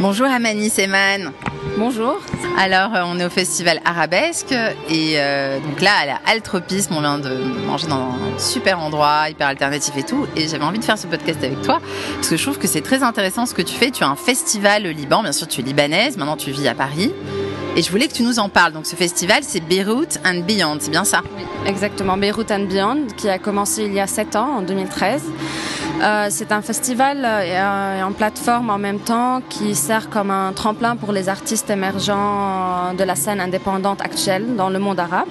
Bonjour Amani Seman. Bonjour. Alors, euh, on est au festival Arabesque et euh, donc là, à la Altropisme, on vient de manger dans un super endroit, hyper alternatif et tout. Et j'avais envie de faire ce podcast avec toi parce que je trouve que c'est très intéressant ce que tu fais. Tu as un festival au Liban, bien sûr, tu es libanaise, maintenant tu vis à Paris. Et je voulais que tu nous en parles. Donc, ce festival, c'est Beyrouth and Beyond, c'est bien ça? Oui, exactement. Beyrouth and Beyond, qui a commencé il y a 7 ans, en 2013. Euh, c'est un festival euh, et en plateforme en même temps qui sert comme un tremplin pour les artistes émergents de la scène indépendante actuelle dans le monde arabe.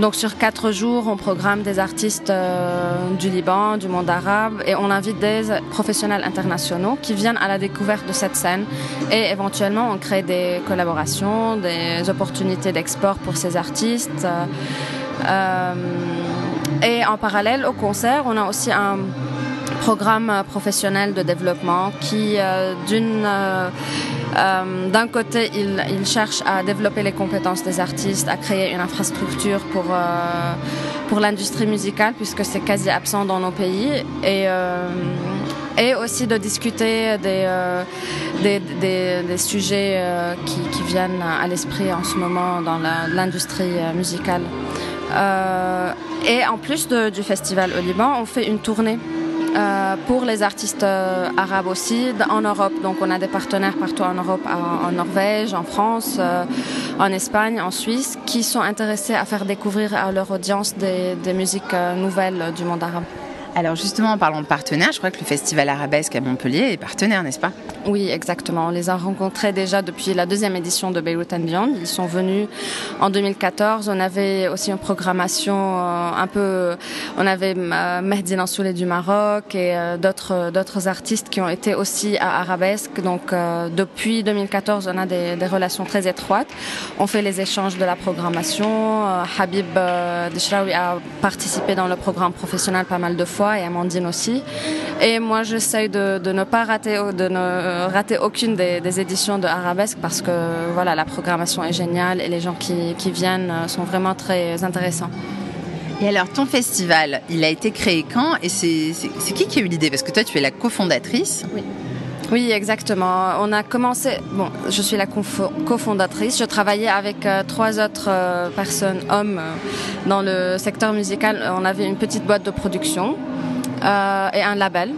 Donc sur quatre jours, on programme des artistes euh, du Liban, du monde arabe, et on invite des professionnels internationaux qui viennent à la découverte de cette scène. Et éventuellement, on crée des collaborations, des opportunités d'export pour ces artistes. Euh, et en parallèle au concert, on a aussi un programme professionnel de développement qui, euh, d'une, euh, d'un côté, il, cherche à développer les compétences des artistes, à créer une infrastructure pour, euh, pour l'industrie musicale, puisque c'est quasi absent dans nos pays, et, euh, et aussi de discuter des, des, des, sujets qui, viennent à l'esprit en ce moment dans l'industrie musicale. et en plus du festival au Liban, on fait une tournée euh, pour les artistes euh, arabes aussi en Europe. Donc on a des partenaires partout en Europe, en, Norvège, en France, euh, en Espagne, en Suisse, qui sont intéressés à faire découvrir à leur audience des, musiques nouvelles du monde arabe. Alors justement, en parlant de partenaires, je crois que le Festival Arabesque à Montpellier est partenaire, n'est-ce pas? Oui, exactement. On les a rencontrés déjà depuis la deuxième édition de Beirut and Beyond. Ils sont venus en 2014. On avait aussi une programmation euh, un peu... On avait euh, Mehdi Nansoulé du Maroc et euh, d'autres artistes qui ont été aussi à Arabesque. Donc depuis 2014, on a des, relations très étroites. On fait les échanges de la programmation. Habib Deshraoui a participé dans le programme professionnel pas mal de fois et Amandine aussi. Et moi, j'essaye de, de, ne pas rater, de ne rater aucune des, des, éditions de Arabesque parce que voilà, la programmation est géniale et les gens qui, qui viennent sont vraiment très intéressants. Et alors, ton festival, il a été créé quand? Et c'est qui qui a eu l'idée? Parce que toi, tu es la cofondatrice. Oui. Oui, exactement. On a commencé. Bon, je suis la cofondatrice. Je travaillais avec euh, trois autres euh, personnes, hommes, euh, dans le secteur musical. On avait une petite boîte de production euh, et un label.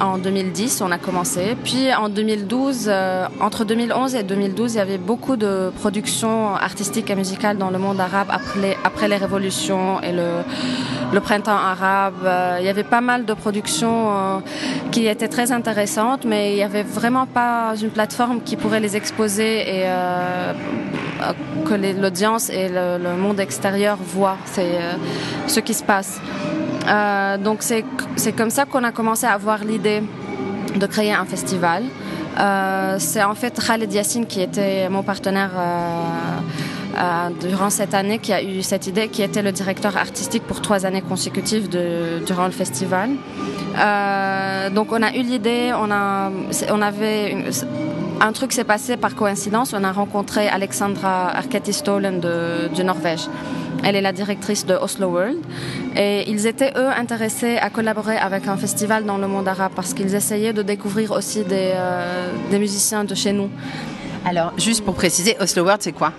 En 2010, on a commencé. Puis en 2012, euh, entre 2011 et 2012, il y avait beaucoup de productions artistiques et musicales dans le monde arabe après les, révolutions et le, printemps arabe. Euh, il y avait pas mal de productions qui étaient très intéressantes, mais il n'y avait vraiment pas une plateforme qui pourrait les exposer et que l'audience et le, monde extérieur voient ce qui se passe. Euh, donc c'est comme ça qu'on a commencé à avoir l'idée de créer un festival. Euh, c'est en fait Khaled Yassine qui était mon partenaire euh, durant cette année qui a eu cette idée, qui était le directeur artistique pour trois années consécutives durant le festival. Donc on a eu l'idée, on, a, on avait une, un truc s'est passé par coïncidence, on a rencontré Alexandra Arketi-Stolen de, de Norvège. Elle est la directrice de Oslo World. Et ils étaient, eux, intéressés à collaborer avec un festival dans le monde arabe parce qu'ils essayaient de découvrir aussi des, euh, des musiciens de chez nous. Alors, juste pour préciser, Oslo World, c'est quoi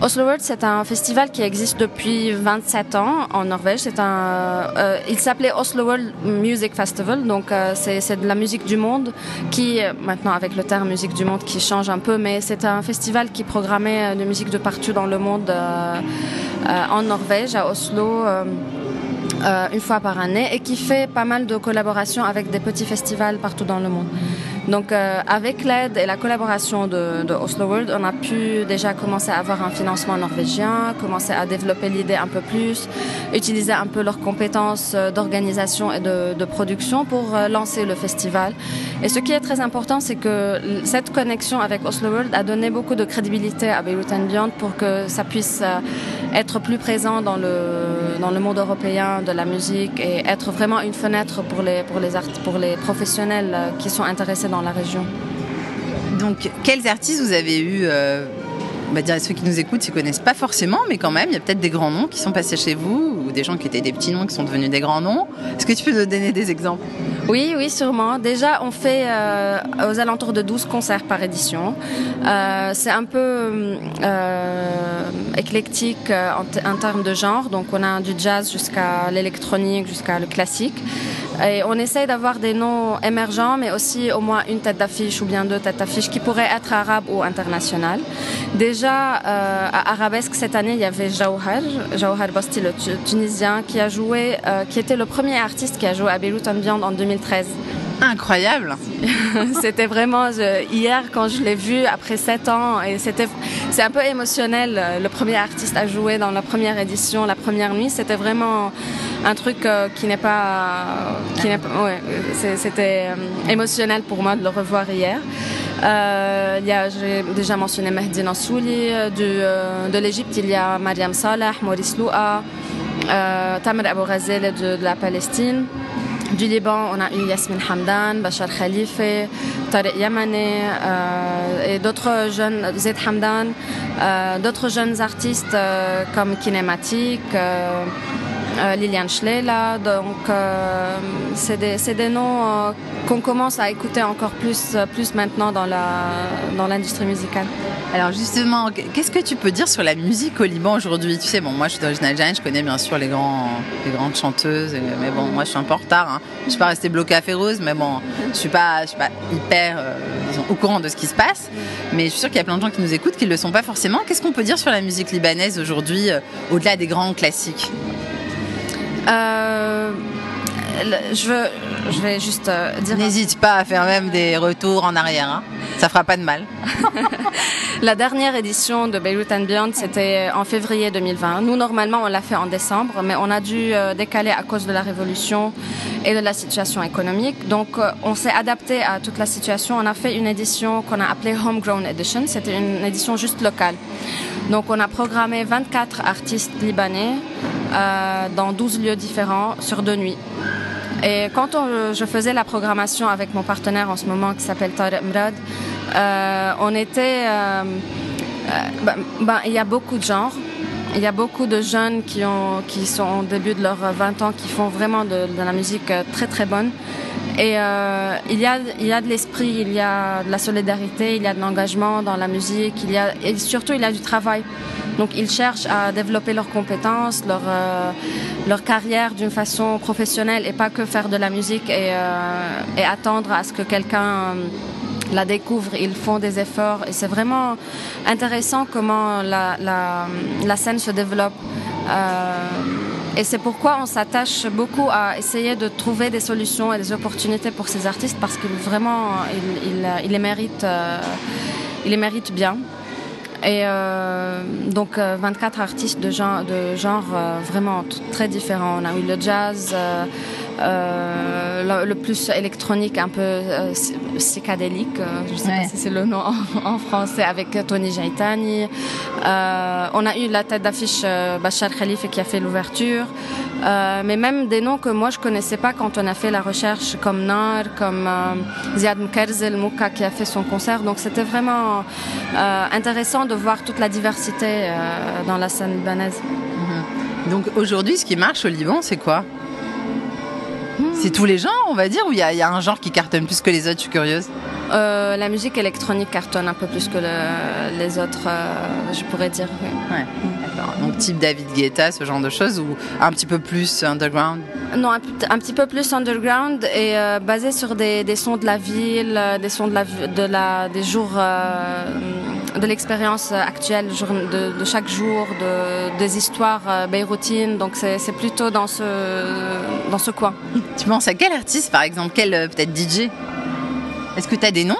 Oslo World, c'est un festival qui existe depuis 27 ans en Norvège. C'est un, euh, il s'appelait Oslo World Music Festival, donc euh, c'est de la musique du monde qui, maintenant avec le terme musique du monde qui change un peu, mais c'est un festival qui programmait de musique de partout dans le monde, euh, en Norvège, à Oslo. Euh, une fois par année et qui fait pas mal de collaborations avec des petits festivals partout dans le monde. Donc euh, avec l'aide et la collaboration de, de, Oslo World, on a pu déjà commencer à avoir un financement norvégien, commencer à développer l'idée un peu plus, utiliser un peu leurs compétences d'organisation et de, de, production pour euh, lancer le festival. Et ce qui est très important, c'est que cette connexion avec Oslo World a donné beaucoup de crédibilité à Beirut and Beyond pour que ça puisse être plus présent dans le, dans le monde européen de la musique et être vraiment une fenêtre pour les, pour les, pour les professionnels qui sont intéressés dans la région. Donc, quels artistes vous avez eu euh, va dire ceux qui nous écoutent, ils connaissent pas forcément, mais quand même, il y a peut-être des grands noms qui sont passés chez vous ou des gens qui étaient des petits noms qui sont devenus des grands noms. Est-ce que tu peux nous donner des exemples? Oui, oui, sûrement. Déjà, on fait euh, aux alentours de 12 concerts par édition. Euh, c'est un peu euh, éclectique en, termes de genre. Donc, on a du jazz jusqu'à l'électronique, jusqu'à le classique. Et on essaye d'avoir des noms émergents, mais aussi au moins une tête d'affiche ou bien deux têtes d'affiche qui pourraient être arabes ou internationales. Déjà, euh, à Arabesque, cette année, il y avait Jawhar, Jawhar Basti, le Tunisien, qui a joué, euh, qui était le premier artiste qui a joué à Beyrouth Ambient en 2013. Incroyable. c'était vraiment hier quand je l'ai vu après sept ans et c'était c'est un peu émotionnel. Le premier artiste à jouer dans la première édition, la première nuit, c'était vraiment un truc euh, qui n'est pas, qui n'est ouais, c'était euh, émotionnel pour moi de le revoir hier. Euh, j'ai déjà mentionné Mehdi Nassouli. de l'Égypte, il y a Mariam Salah, Maurice Loua, Tamer Abou Ghazel de, de la Palestine. Du Liban, on a eu Yasmin Hamdan, Bachar Khalife, Tariq Yamane et d'autres jeunes, Zed Hamdan, d'autres jeunes artistes comme Kinématique, Liliane Schlela. Donc, euh, c'est des, noms euh, qu'on commence à écouter encore plus, plus maintenant dans l'industrie dans musicale. Alors justement, qu'est-ce que tu peux dire sur la musique au Liban aujourd'hui? Tu sais, bon, moi je suis d'origine algérienne, je connais bien sûr les, grands, les grandes chanteuses, mais bon, moi je suis un peu en retard. Hein. Je suis pas restée bloquée à Férouz, mais bon, je suis suis pas hyper euh, au courant de ce qui se passe. Mais je suis sûre qu'il y a plein de gens qui nous écoutent qui ne le sont pas forcément. Qu'est-ce qu'on peut dire sur la musique libanaise aujourd'hui, euh, au-delà des grands classiques? Euh, je, veux, je vais juste euh, dire. N'hésite pas à faire même des retours en arrière. Hein. Ça fera pas de mal. la dernière édition de Beirut and Beyond, c'était en février 2020. Nous, normalement, on l'a fait en décembre, mais on a dû euh, décaler à cause de la révolution et de la situation économique. Donc, euh, on s'est adapté à toute la situation. On a fait une édition qu'on a appelée Homegrown Edition. C'était une édition juste locale. Donc, on a programmé 24 artistes libanais euh, dans 12 lieux différents sur deux nuits. Et quand je faisais la programmation avec mon partenaire en ce moment qui s'appelle Tarek Mrad, euh, on était... Euh, ben, ben, il y a beaucoup de genres. Il y a beaucoup de jeunes qui, ont, qui sont au début de leurs 20 ans qui font vraiment de la musique très très bonne. Et euh, il, y a, il y a de l'esprit, il y a de la solidarité, il y a de l'engagement dans la musique, il y a, et surtout il y a du travail. Donc ils cherchent à développer leurs compétences, leur, euh, leur carrière d'une façon professionnelle et pas que faire de la musique et, euh, attendre à ce que quelqu'un la découvre. Ils font des efforts et c'est vraiment intéressant comment la, la, scène se développe. Et c'est pourquoi on s'attache beaucoup à essayer de trouver des solutions et des opportunités pour ces artistes parce que vraiment, les méritent, euh, les bien. Et euh, donc 24 artistes de genre, de genre euh, vraiment très différents. On a eu le jazz, euh, euh, le, plus électronique, un peu euh, psychédélique, euh, je ne sais ouais. pas si c'est le nom en, français, avec Tony Jaitani. Euh, on a eu la tête d'affiche Bachar Khalife qui a fait l'ouverture, mais même des noms que moi je connaissais pas quand on a fait la recherche, comme Nar, comme Ziad Mkerzel Mouka qui a fait son concert. Donc c'était vraiment intéressant de voir toute la diversité dans la scène libanaise. -hmm. Donc aujourd'hui, ce qui marche au Liban, c'est quoi? C'est tous les genres, on va dire, ou il y, y, a un genre qui cartonne plus que les autres Je suis curieuse. Euh, la musique électronique cartonne un peu plus que le, les autres, euh, je pourrais dire. Oui. Ouais. Mmh. Donc type David Guetta, ce genre de choses, ou un petit peu plus underground? Non, un, un petit peu plus underground et euh, basé sur des, des, sons de la ville, des sons de la, de la, des jours, de l'expérience actuelle de, de, chaque jour, de, des histoires euh, beyroutines. Donc c'est plutôt dans ce, dans ce coin. Tu penses à quel artiste, par exemple, quel peut-être DJ est-ce que tu as des noms?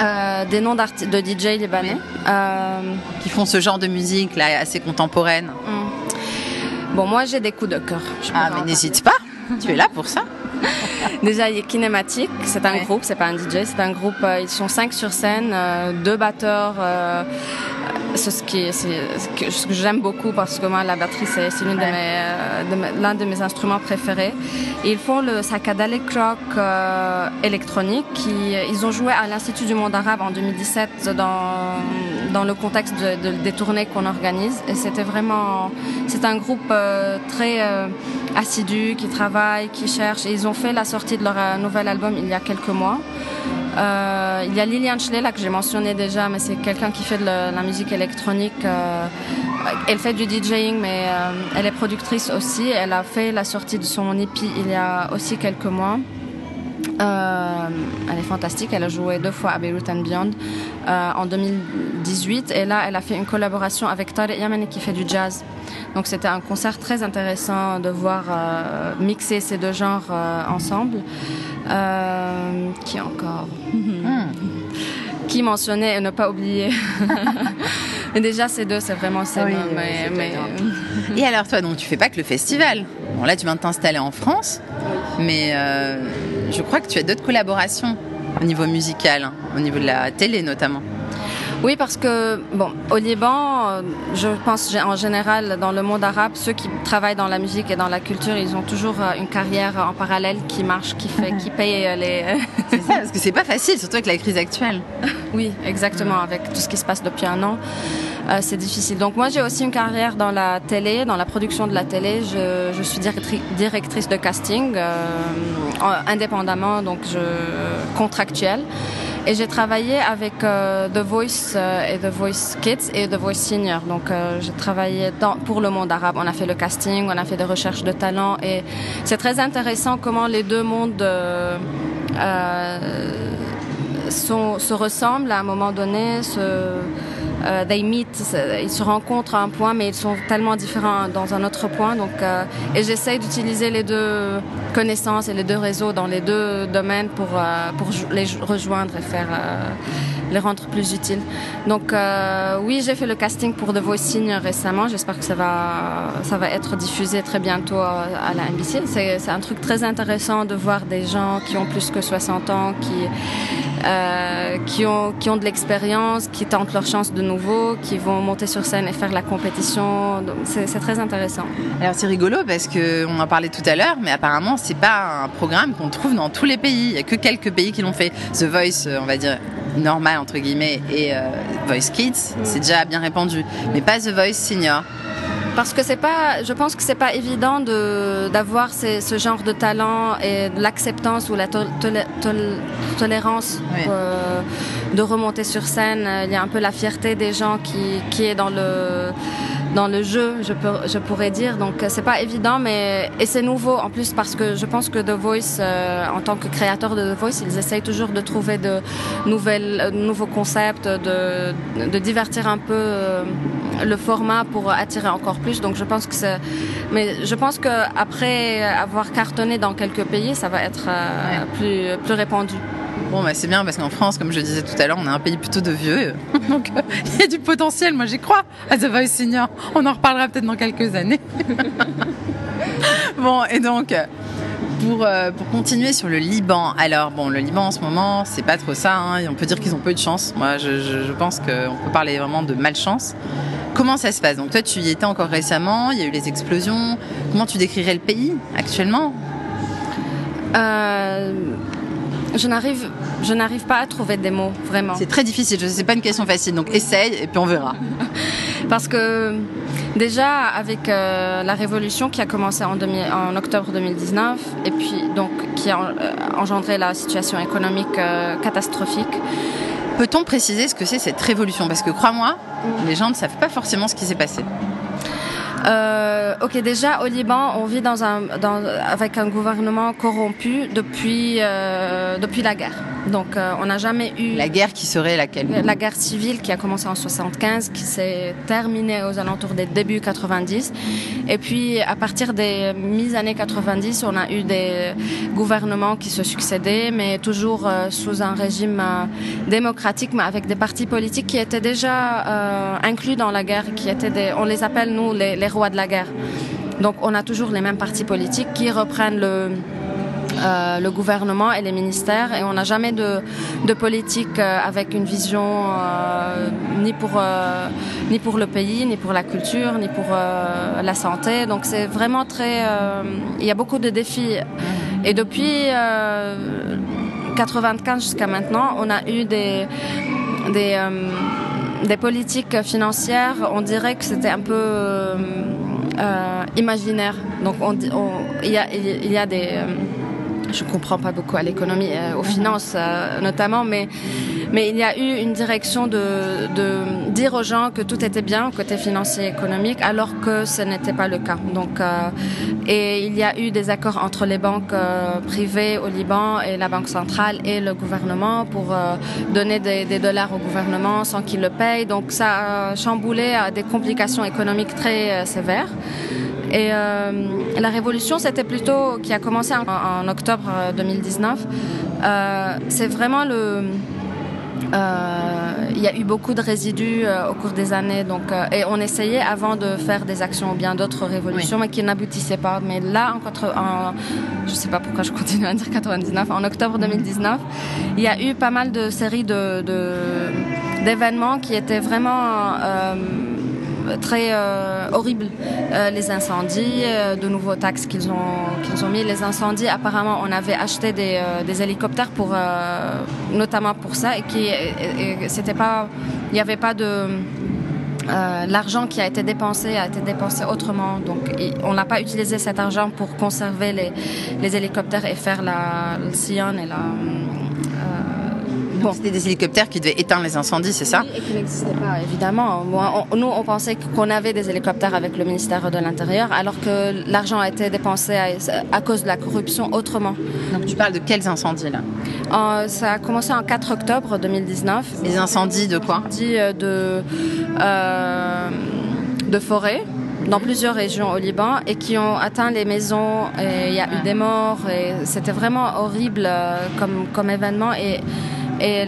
Euh, Des noms de DJ libanais. Euh... Qui font ce genre de musique là, assez contemporaine mm. Bon, moi j'ai des coups de cœur. Ah, mais n'hésite pas, tu es là pour ça. Déjà, il y a Kinématique, c'est un ouais. groupe, c'est pas un DJ, c'est un groupe, euh, ils sont cinq sur scène, euh, deux batteurs, euh, ce, qui, ce que, ce que j'aime beaucoup parce que moi, la batterie, c'est l'un de, mes, de, de mes instruments préférés. Et ils font le Sakadalic Rock euh, électronique. Qui, ils ont joué à l'Institut du monde arabe en 2017 dans, dans le contexte de, des tournées qu'on organise. C'était vraiment... C'est un groupe euh, très euh, assidu, qui travaille, qui cherche. Ils ont fait la sortie de leur euh, nouvel album il y a quelques mois. Il y a Liliane là que j'ai mentionné déjà, mais c'est quelqu'un qui fait de la, musique électronique. Elle fait du DJing, mais elle est productrice aussi. Elle a fait la sortie de son EP il y a aussi quelques mois. Euh, elle est fantastique. Elle a joué deux fois à Beirut and Beyond euh, en 2018. Et là, elle a fait une collaboration avec Tariq Yamani qui fait du jazz. Donc c'était un concert très intéressant de voir euh, mixer ces deux genres euh, ensemble. Euh, qui encore? Hmm. Qui mentionnait et ne pas oublier? mais déjà ces deux, c'est vraiment ça. Oui, mais, mais... Et alors toi, donc tu fais pas que le festival. Bon là, tu viens de t'installer en France, mais euh, je crois que tu as d'autres collaborations au niveau musical, hein, au niveau de la télé notamment. Oui, parce que, bon, au Liban, euh, je pense en général, dans le monde arabe, ceux qui travaillent dans la musique et dans la culture, ils ont toujours euh, une carrière en parallèle qui marche, qui, fait, qui paye euh, les. c'est ça, parce que c'est pas facile, surtout avec la crise actuelle. Oui, exactement, avec tout ce qui se passe depuis un an. Euh, c'est difficile. Donc moi j'ai aussi une carrière dans la télé, dans la production de la télé. Je, je suis directrice de casting euh, indépendamment, donc je contractuelle. Et j'ai travaillé avec euh, The Voice euh, et The Voice Kids et The Voice Senior. Donc euh, j'ai travaillé dans, pour le monde arabe. On a fait le casting, on a fait des recherches de talent et c'est très intéressant comment les deux mondes euh, sont, se ressemblent à un moment donné. Se, euh, they meet, ils se rencontrent à un point, mais ils sont tellement différents dans un autre point. Donc, euh, et j'essaye d'utiliser les deux connaissances et les deux réseaux dans les deux domaines pour, euh, pour les rejoindre et faire euh, les rendre plus utiles. Donc euh, oui, j'ai fait le casting pour The Voice Senior récemment. J'espère que ça va, ça va être diffusé très bientôt à, à la NBC. C'est un truc très intéressant de voir des gens qui ont plus que 60 ans, qui euh, qui, ont, qui ont de l'expérience, qui tentent leur chance de nouveau, qui vont monter sur scène et faire la compétition. C'est très intéressant. Alors c'est rigolo parce qu'on en parlait tout à l'heure, mais apparemment c'est pas un programme qu'on trouve dans tous les pays. Il n'y a que quelques pays qui l'ont fait. The Voice, euh, on va dire normal entre guillemets, et euh, Voice Kids, c'est déjà bien répandu, mais pas The Voice Senior parce que c'est pas, je pense que c'est pas évident de d'avoir ce genre de talent et de l'acceptance ou la to tol tol tolérance oui. euh, de remonter sur scène. Il y a un peu la fierté des gens qui qui est dans le dans le jeu, je, peux, je pourrais dire. Donc c'est pas évident, mais et c'est nouveau en plus parce que je pense que The Voice, euh, en tant que créateur de The Voice, ils essayent toujours de trouver de nouvelles, euh, nouveaux concepts, de, de divertir un peu euh, le format pour attirer encore plus. Donc je pense que c'est, mais je pense que après avoir cartonné dans quelques pays, ça va être euh, ouais. plus plus répandu. Bon, bah, c'est bien parce qu'en France, comme je disais tout à l'heure, on est un pays plutôt de vieux. Donc, il euh, y a du potentiel. Moi, j'y crois à The Voice Senior. On en reparlera peut-être dans quelques années. bon, et donc, pour, euh, pour continuer sur le Liban. Alors, bon, le Liban en ce moment, c'est pas trop ça. Hein. On peut dire qu'ils ont peu de chance. Moi, je, je, je pense qu'on peut parler vraiment de malchance. Comment ça se passe? Donc, toi, tu y étais encore récemment. Il y a eu les explosions. Comment tu décrirais le pays actuellement? Euh je n'arrive, je n'arrive pas à trouver des mots, vraiment. C'est très difficile, je sais, pas une question facile, donc essaye et puis on verra. Parce que déjà avec euh, la révolution qui a commencé en, demi, en, octobre 2019 et puis donc qui a euh, engendré la situation économique euh, catastrophique. Peut-on préciser ce que c'est cette révolution? Parce que crois-moi, les gens ne savent pas forcément ce qui s'est passé. Euh, ok, déjà au Liban, on vit dans un, dans, avec un gouvernement corrompu depuis, euh, depuis la guerre. Donc euh, on n'a jamais eu... La guerre qui serait laquelle? La guerre civile qui a commencé en 75, qui s'est terminée aux alentours des débuts 90. Et puis à partir des mi-années 90, on a eu des gouvernements qui se succédaient, mais toujours euh, sous un régime euh, démocratique, mais avec des partis politiques qui étaient déjà euh, inclus dans la guerre, qui étaient des, on les appelle nous les, les rois de la guerre. Donc on a toujours les mêmes partis politiques qui reprennent le euh, le gouvernement et les ministères et on n'a jamais de, politique euh, avec une vision euh, ni pour ni pour le pays ni pour la culture ni pour la santé. Donc c'est vraiment très il y a beaucoup de défis. Et depuis 95 jusqu'à maintenant on a eu des des politiques financières. On dirait que c'était un peu imaginaire. Donc on, on il y a il y a des je comprends pas beaucoup à l'économie, euh, aux finances euh, notamment, mais, mais il y a eu une direction de, de dire aux gens que tout était bien côté financier et économique, alors que ce n'était pas le cas. Donc, euh, et il y a eu des accords entre les banques euh, privées au Liban et la Banque centrale et le gouvernement pour euh, donner des, des dollars au gouvernement sans qu'il le paye. Donc ça a chamboulé à des complications économiques très euh, sévères. Et euh, la révolution, c'était plutôt qui a commencé en, en octobre 2019. Euh, c'est vraiment le euh, il y a eu beaucoup de résidus euh, au cours des années donc euh, et on essayait avant de faire des actions ou bien d'autres révolutions oui. mais qui n'aboutissaient pas mais là en, en je sais pas pourquoi je continue à dire 99 en octobre 2019 il y a eu pas mal de séries de d'événements qui étaient vraiment euh, très euh, horrible euh, les incendies euh, de nouveaux taxes qu'ils ont qu'ils ont mis. Les incendies apparemment on avait acheté des, euh, des hélicoptères pour notamment pour ça et qui c'était pas il n'y avait pas de l'argent qui a été dépensé a été dépensé autrement. Donc on n'a pas utilisé cet argent pour conserver les, les hélicoptères et faire la le Sion et la Bon. C'était des hélicoptères qui devaient éteindre les incendies, c'est ça Et qui n'existaient pas, évidemment. Moi, on, nous, on pensait qu'on avait des hélicoptères avec le ministère de l'Intérieur, alors que l'argent a été dépensé à, à, cause de la corruption autrement. Donc tu parles de quels incendies là? Euh, Ça a commencé en 4 octobre 2019. Les incendies de quoi? Incendies de, euh, de forêt dans plusieurs régions au Liban et qui ont atteint les maisons et il y a eu des morts et c'était vraiment horrible euh, comme, comme événement et et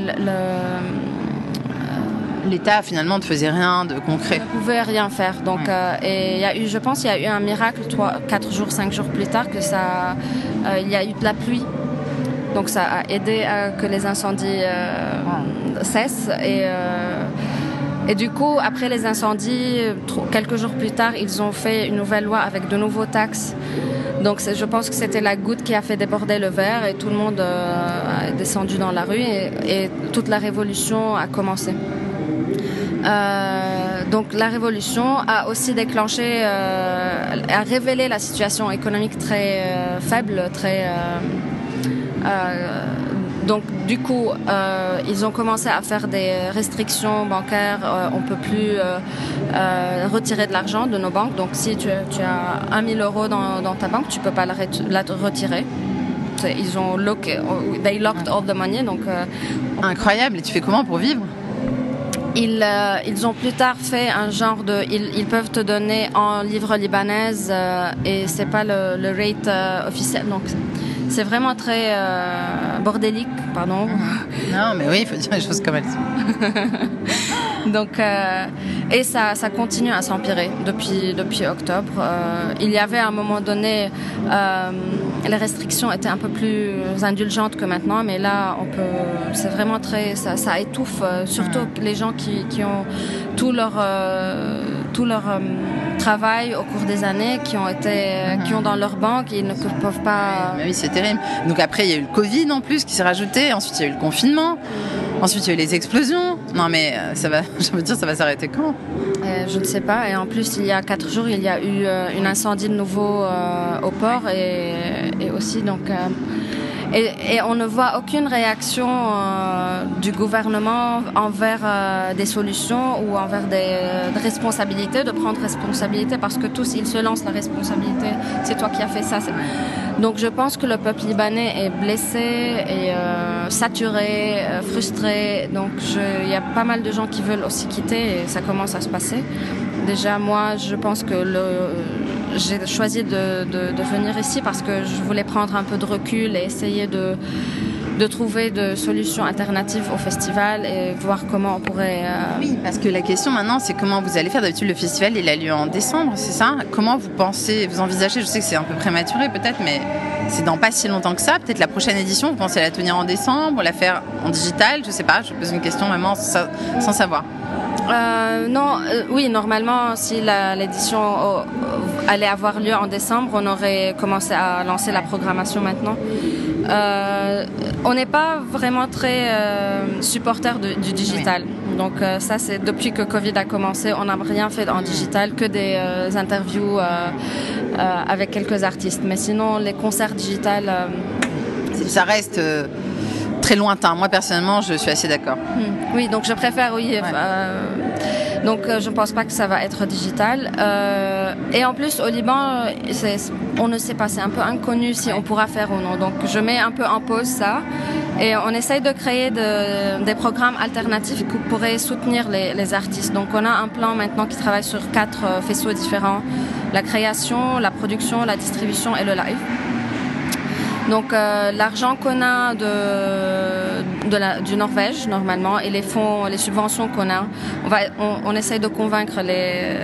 l'État finalement ne faisait rien de concret. Ne pouvait rien faire. Donc, ouais. euh, et il y a eu, je pense, il y a eu un miracle trois, quatre jours, cinq jours plus tard que ça, euh, il y a eu de la pluie. Donc ça a aidé à que les incendies euh, cessent et euh, et du coup après les incendies quelques jours plus tard ils ont fait une nouvelle loi avec de nouveaux taxes. Donc je pense que c'était la goutte qui a fait déborder le verre et tout le monde euh, a descendu dans la rue et, toute la révolution a commencé. Euh, donc la révolution a aussi déclenché euh, a révélé la situation économique très euh, faible très euh, donc du coup euh, ils ont commencé à faire des restrictions bancaires. Euh, on peut plus euh, euh, retirer de l'argent de nos banques. Donc si tu, tu as 1000 euros dans, dans ta banque tu peux pas la, la retirer. Ils ont lock, they locked all the money. Donc incroyable. Et tu fais comment pour vivre? Ils, euh, ils ont plus tard fait un genre de ils, ils peuvent te donner en livre libanaise euh, et c'est pas le, le rate euh, officiel. Donc c'est vraiment très euh, bordélique pardon. Non mais oui il faut dire les choses comme elles sont. Donc euh, et ça, ça continue à s'empirer depuis depuis octobre. Euh, il y avait à un moment donné les restrictions étaient un peu plus indulgentes que maintenant mais là on peut c'est vraiment très ça, ça étouffe surtout mmh. les gens qui, qui ont tout leur tout leur travail au cours des années qui ont été mmh. qui ont dans leur banque ils ne peuvent pas oui, oui c'est terrible. Donc après il y a eu le covid en plus qui s'est rajouté. Ensuite il y a eu le confinement. Ensuite il y a eu les explosions. Non mais euh, ça va je veux dire ça va s'arrêter quand? Euh, je ne sais pas. Et en plus il y a quatre jours il y a eu euh, une incendie de nouveau euh, au port et, et aussi donc euh, et, et on ne voit aucune réaction euh, du gouvernement envers euh, des solutions ou envers des, euh, des responsabilités de prendre responsabilité parce que tous ils se lancent la responsabilité c'est toi qui as fait ça donc je pense que le peuple libanais est blessé et euh, saturé euh, frustré. Donc il y a pas mal de gens qui veulent aussi quitter et ça commence à se passer. Déjà moi je pense que le j'ai choisi de, venir ici parce que je voulais prendre un peu de recul et essayer de trouver de solutions alternatives au festival et voir comment on pourrait euh... oui parce que la question maintenant c'est comment vous allez faire d'habitude le festival il a lieu en décembre c'est ça? Comment vous pensez vous envisagez je sais que c'est un peu prématuré peut-être mais c'est dans pas si longtemps que ça. Peut-être la prochaine édition, vous pensez la tenir en décembre, la faire en digital? Je sais pas, je pose une question vraiment sans savoir. Euh, non, euh, oui, normalement, si l'édition euh, allait avoir lieu en décembre, on aurait commencé à lancer la programmation maintenant. on n'est pas vraiment très supporter du digital. Donc ça, c'est depuis que Covid a commencé, on n'a rien fait en digital, que des interviews avec quelques artistes. Mais sinon, les concerts digitales... ça reste très lointain. Moi, personnellement, je suis assez d'accord. Hmm. Oui, donc je préfère, oui. Euh, donc, euh, je ne pense pas que ça va être digital. Euh, et en plus, au Liban, on ne sait pas, c'est un peu inconnu si on pourra faire ou non. Donc, je mets un peu en pause ça. Et on essaye de créer des programmes alternatifs qui pourraient soutenir les, les, artistes. Donc, on a un plan maintenant qui travaille sur quatre faisceaux différents la création, la production, la distribution et le live. Donc euh, l'argent qu'on a de, de la, du Norvège normalement et les fonds, les subventions qu'on a, on, va, on, on, essaye de convaincre les,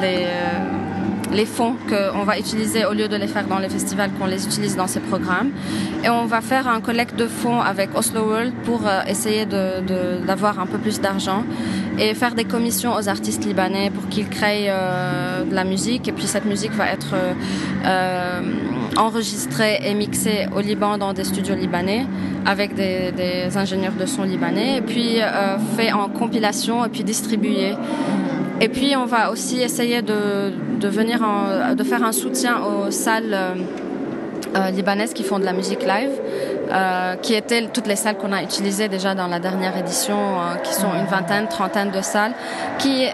les, les fonds qu'on va utiliser au lieu de les faire dans les festivals, qu'on les utilise dans ces programmes. Et on va faire un collecte de fonds avec Oslo World pour euh, essayer d'avoir de, un peu plus d'argent et faire des commissions aux artistes libanais pour qu'ils créent euh, de la musique. Et puis cette musique va être euh, enregistrée et mixée au Liban dans des studios libanais avec des, ingénieurs de son libanais et puis euh, fait en compilation et puis distribuée. Et puis on va aussi essayer de, de venir en, de faire un soutien aux salles euh, libanaises qui font de la musique live, euh, qui étaient toutes les salles qu'on a utilisées déjà dans la dernière édition, euh, qui sont une vingtaine, trentaine de salles, qui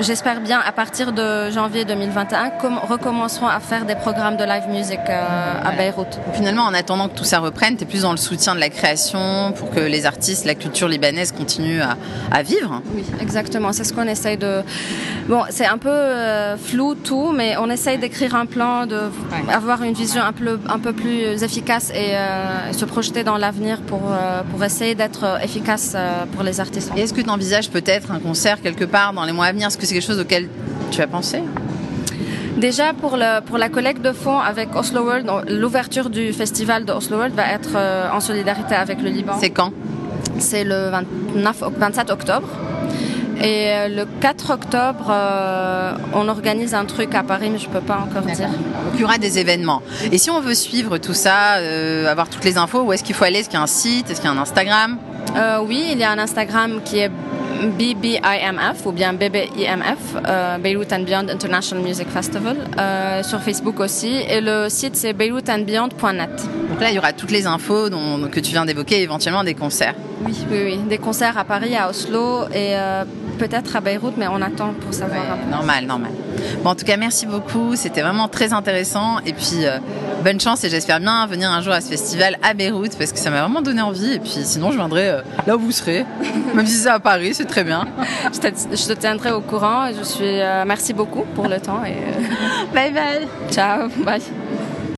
j'espère bien, à partir de janvier 2021, recommenceront à faire des programmes de live music euh, à Beyrouth. Finalement, en attendant que tout ça reprenne, tu es plus dans le soutien de la création pour que les artistes, la culture libanaise continue à, vivre Oui, exactement. C'est ce qu'on essaye de. Bon, c'est un peu euh, flou tout, mais on essaye d'écrire un plan, d'avoir une vision un peu, un peu plus efficace et euh, se projeter dans l'avenir pour, pour essayer d'être efficace pour les artistes. Et est-ce que tu envisages peut-être un concert quelque part dans les mois à venir? C'est quelque chose auquel tu as pensé Déjà pour, le, pour la collecte de fonds avec Oslo World, l'ouverture du festival de Oslo World va être euh, en solidarité avec le Liban. C'est quand? C'est le 29, 27 octobre. Et euh, le 4 octobre, euh, on organise un truc à Paris, mais je ne peux pas encore dire. Donc il y aura des événements. Et si on veut suivre tout ça, avoir toutes les infos, où est-ce qu'il faut aller? Est-ce qu'il y a un site? Est-ce qu'il y a un Instagram? Oui, il y a un Instagram qui est BBIMF ou bien BBIMF, euh, Beirut and Beyond International Music Festival, euh, sur Facebook aussi. Et le site c'est beirutandbeyond.net. Donc là, il y aura toutes les infos dont, que tu viens d'évoquer, éventuellement des concerts. Oui, oui, oui. Des concerts à Paris, à Oslo et euh, peut-être à Beyrouth, mais on attend pour savoir. normal, normal. Bon, en tout cas, merci beaucoup. C'était vraiment très intéressant. Et puis, euh, bonne chance et j'espère bien venir un jour à ce festival à Beyrouth parce que ça m'a vraiment donné envie. Et puis, sinon, je viendrai euh, là où vous serez. Même si c'est à Paris, c'est très bien. je, te, tiendrai au courant. Je suis. merci beaucoup pour le temps. Et, bye bye. Ciao. Bye.